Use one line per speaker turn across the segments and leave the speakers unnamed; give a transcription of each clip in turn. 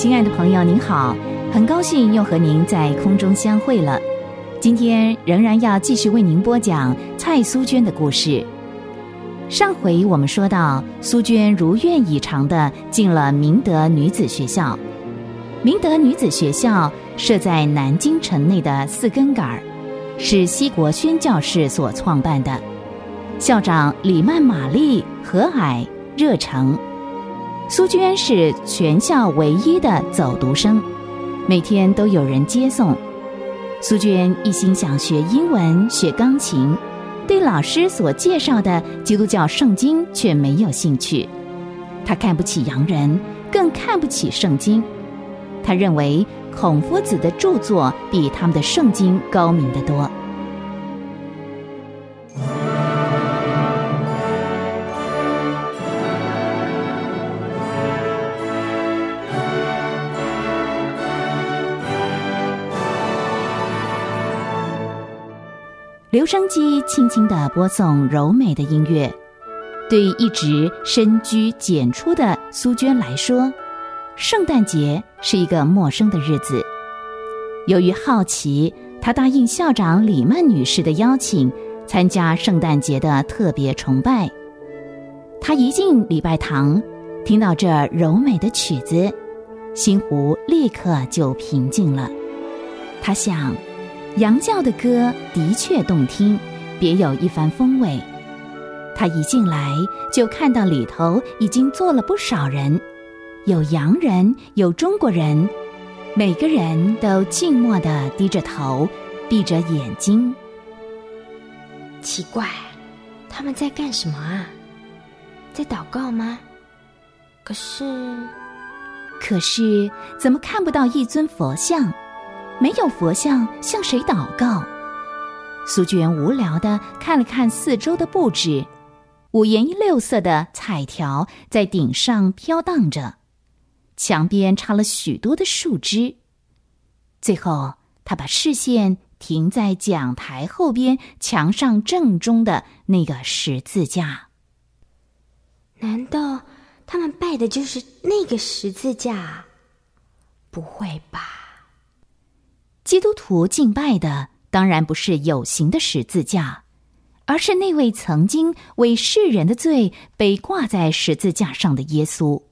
亲爱的朋友，您好，很高兴又和您在空中相会了。今天仍然要继续为您播讲蔡苏娟的故事。上回我们说到，苏娟如愿以偿的进了明德女子学校。明德女子学校设在南京城内的四根杆儿，是西国宣教士所创办的，校长李曼玛丽和蔼热诚。苏娟是全校唯一的走读生，每天都有人接送。苏娟一心想学英文、学钢琴，对老师所介绍的基督教圣经却没有兴趣。她看不起洋人，更看不起圣经。她认为孔夫子的著作比他们的圣经高明得多。留声机轻轻地播送柔美的音乐，对一直深居简出的苏娟来说，圣诞节是一个陌生的日子。由于好奇，她答应校长李曼女士的邀请，参加圣诞节的特别崇拜。她一进礼拜堂，听到这柔美的曲子，心湖立刻就平静了。她想。羊叫的歌的确动听，别有一番风味。他一进来就看到里头已经坐了不少人，有洋人，有中国人，每个人都静默的低着头，闭着眼睛。
奇怪，他们在干什么啊？在祷告吗？可是，
可是怎么看不到一尊佛像？没有佛像，向谁祷告？苏娟无聊的看了看四周的布置，五颜六色的彩条在顶上飘荡着，墙边插了许多的树枝。最后，他把视线停在讲台后边墙上正中的那个十字架。
难道他们拜的就是那个十字架？不会吧？
基督徒敬拜的当然不是有形的十字架，而是那位曾经为世人的罪被挂在十字架上的耶稣，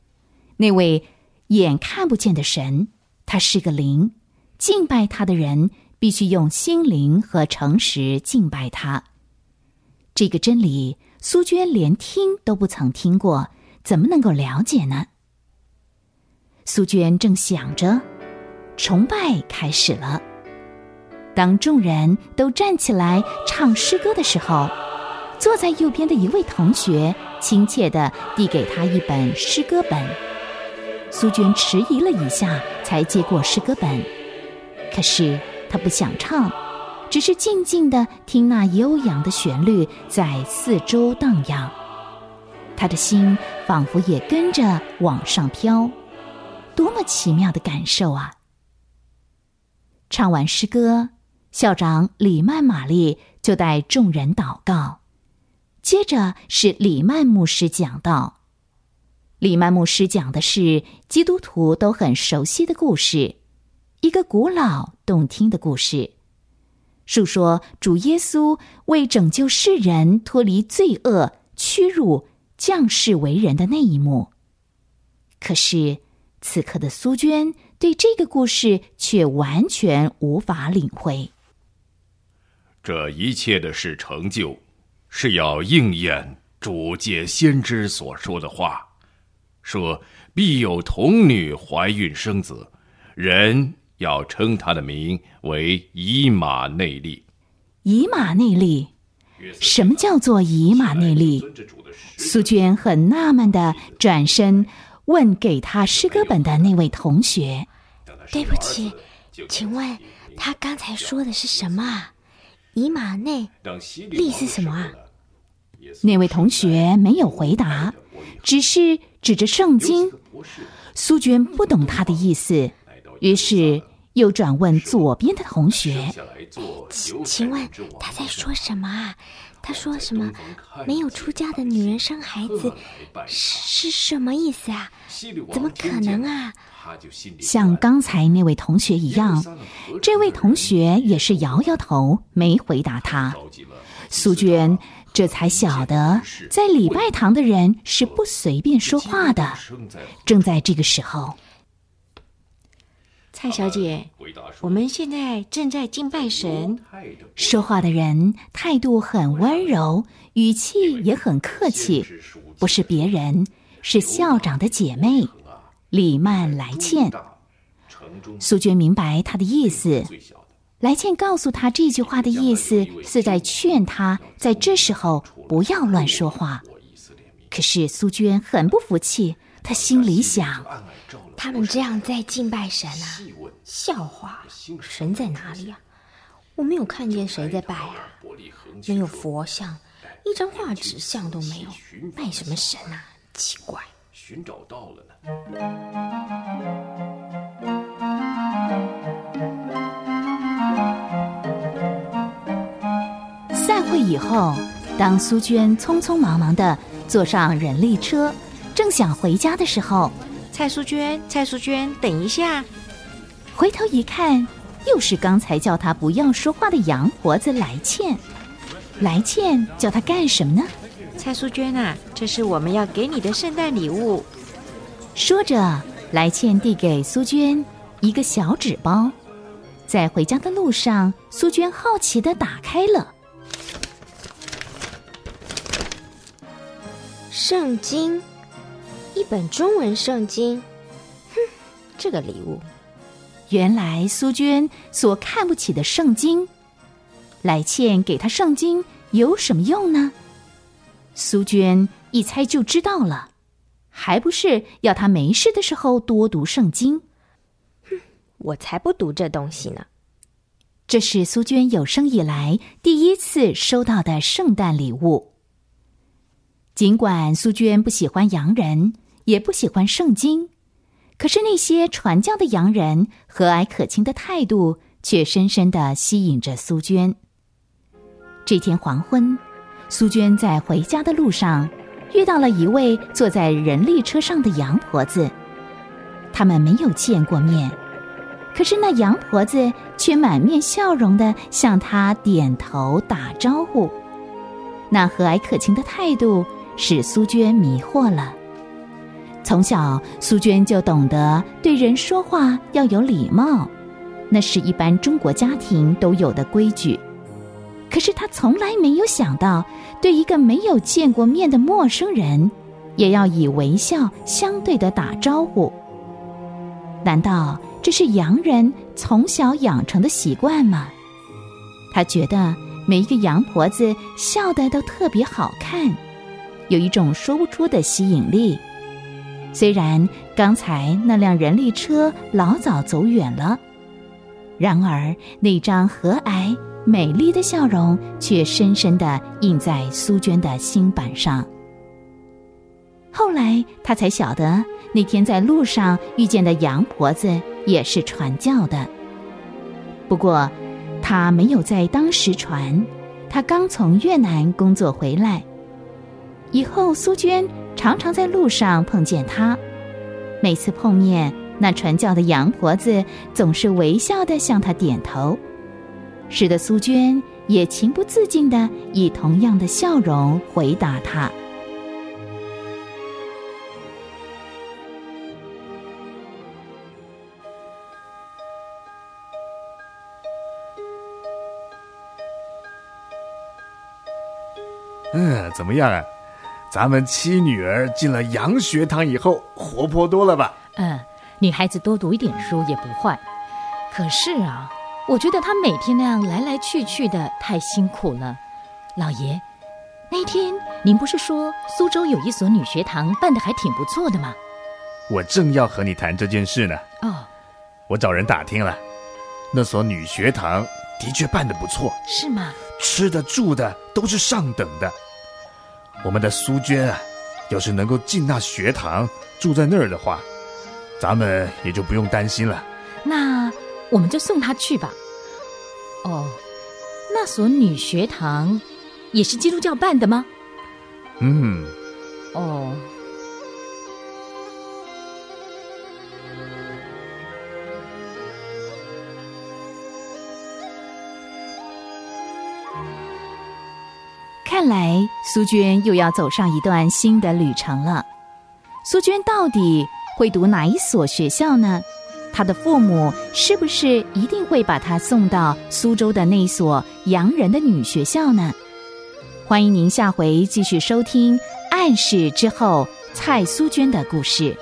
那位眼看不见的神。他是个灵，敬拜他的人必须用心灵和诚实敬拜他。这个真理，苏娟连听都不曾听过，怎么能够了解呢？苏娟正想着，崇拜开始了。当众人都站起来唱诗歌的时候，坐在右边的一位同学亲切地递给他一本诗歌本。苏娟迟疑了一下，才接过诗歌本。可是他不想唱，只是静静地听那悠扬的旋律在四周荡漾。他的心仿佛也跟着往上飘，多么奇妙的感受啊！唱完诗歌。校长李曼玛丽就带众人祷告，接着是李曼牧师讲道。李曼牧师讲的是基督徒都很熟悉的故事，一个古老动听的故事，述说主耶稣为拯救世人脱离罪恶屈辱降世为人的那一幕。可是此刻的苏娟对这个故事却完全无法领会。
这一切的事成就，是要应验主借先知所说的话，说必有童女怀孕生子，人要称他的名为以马内利。
以马内利，什么叫做以马内利？苏娟很纳闷的转身问给他诗歌本的那位同学：“
对不起，请问他刚才说的是什么？”以马内利是什么啊？
那位同学没有回答，只是指着圣经。苏娟不懂他的意思，于是又转问左边的同学：“
请请问他在说什么啊？他说什么？没有出嫁的女人生孩子是是什么意思啊？怎么可能啊？”
像刚才那位同学一样，这位同学也是摇摇头，没回答他。苏娟这才晓得，在礼拜堂的人是不随便说话的。正在这个时候，
蔡小姐，我们现在正在敬拜神。
说话的人态度很温柔，语气也很客气，不是别人，是校长的姐妹。李曼来倩，苏娟明白他的意思。来倩告诉他这句话的意思，是在劝他在这时候不要乱说话。可是苏娟很不服气，她心里想：
他们这样在敬拜神啊，笑话！神在哪里啊？我没有看见谁在拜啊，没有佛像，一张画纸像都没有，拜什么神啊？奇怪。寻找到了呢。
散会以后，当苏娟匆匆忙忙的坐上人力车，正想回家的时候，
蔡淑娟，蔡淑娟，等一下！
回头一看，又是刚才叫她不要说话的杨婆子来倩。来倩叫她干什么呢？
蔡淑娟啊，这是我们要给你的圣诞礼物。
说着，来倩递给苏娟一个小纸包。在回家的路上，苏娟好奇的打开了
圣经，一本中文圣经。哼，这个礼物，
原来苏娟所看不起的圣经，来倩给她圣经有什么用呢？苏娟一猜就知道了，还不是要她没事的时候多读圣经。
哼，我才不读这东西呢。
这是苏娟有生以来第一次收到的圣诞礼物。尽管苏娟不喜欢洋人，也不喜欢圣经，可是那些传教的洋人和蔼可亲的态度，却深深的吸引着苏娟。这天黄昏。苏娟在回家的路上，遇到了一位坐在人力车上的洋婆子。他们没有见过面，可是那洋婆子却满面笑容的向她点头打招呼。那和蔼可亲的态度使苏娟迷惑了。从小，苏娟就懂得对人说话要有礼貌，那是一般中国家庭都有的规矩。可是她从来没有想到，对一个没有见过面的陌生人，也要以微笑相对的打招呼。难道这是洋人从小养成的习惯吗？他觉得每一个洋婆子笑得都特别好看，有一种说不出的吸引力。虽然刚才那辆人力车老早走远了，然而那张和蔼。美丽的笑容却深深的印在苏娟的心板上。后来，他才晓得那天在路上遇见的杨婆子也是传教的。不过，他没有在当时传，他刚从越南工作回来。以后，苏娟常常在路上碰见他，每次碰面，那传教的杨婆子总是微笑的向他点头。使得苏娟也情不自禁的以同样的笑容回答他。
嗯，怎么样啊？咱们七女儿进了洋学堂以后，活泼多了吧？
嗯，女孩子多读一点书也不坏。可是啊。我觉得她每天那样来来去去的太辛苦了，老爷，那天您不是说苏州有一所女学堂办的还挺不错的吗？
我正要和你谈这件事呢。
哦，
我找人打听了，那所女学堂的确办的不错。
是吗？
吃的住的都是上等的。我们的苏娟啊，要是能够进那学堂住在那儿的话，咱们也就不用担心了。
那。我们就送她去吧。哦，那所女学堂也是基督教办的吗？
嗯，
哦。
看来苏娟又要走上一段新的旅程了。苏娟到底会读哪一所学校呢？她的父母是不是一定会把她送到苏州的那所洋人的女学校呢？欢迎您下回继续收听《暗示之后》蔡苏娟的故事。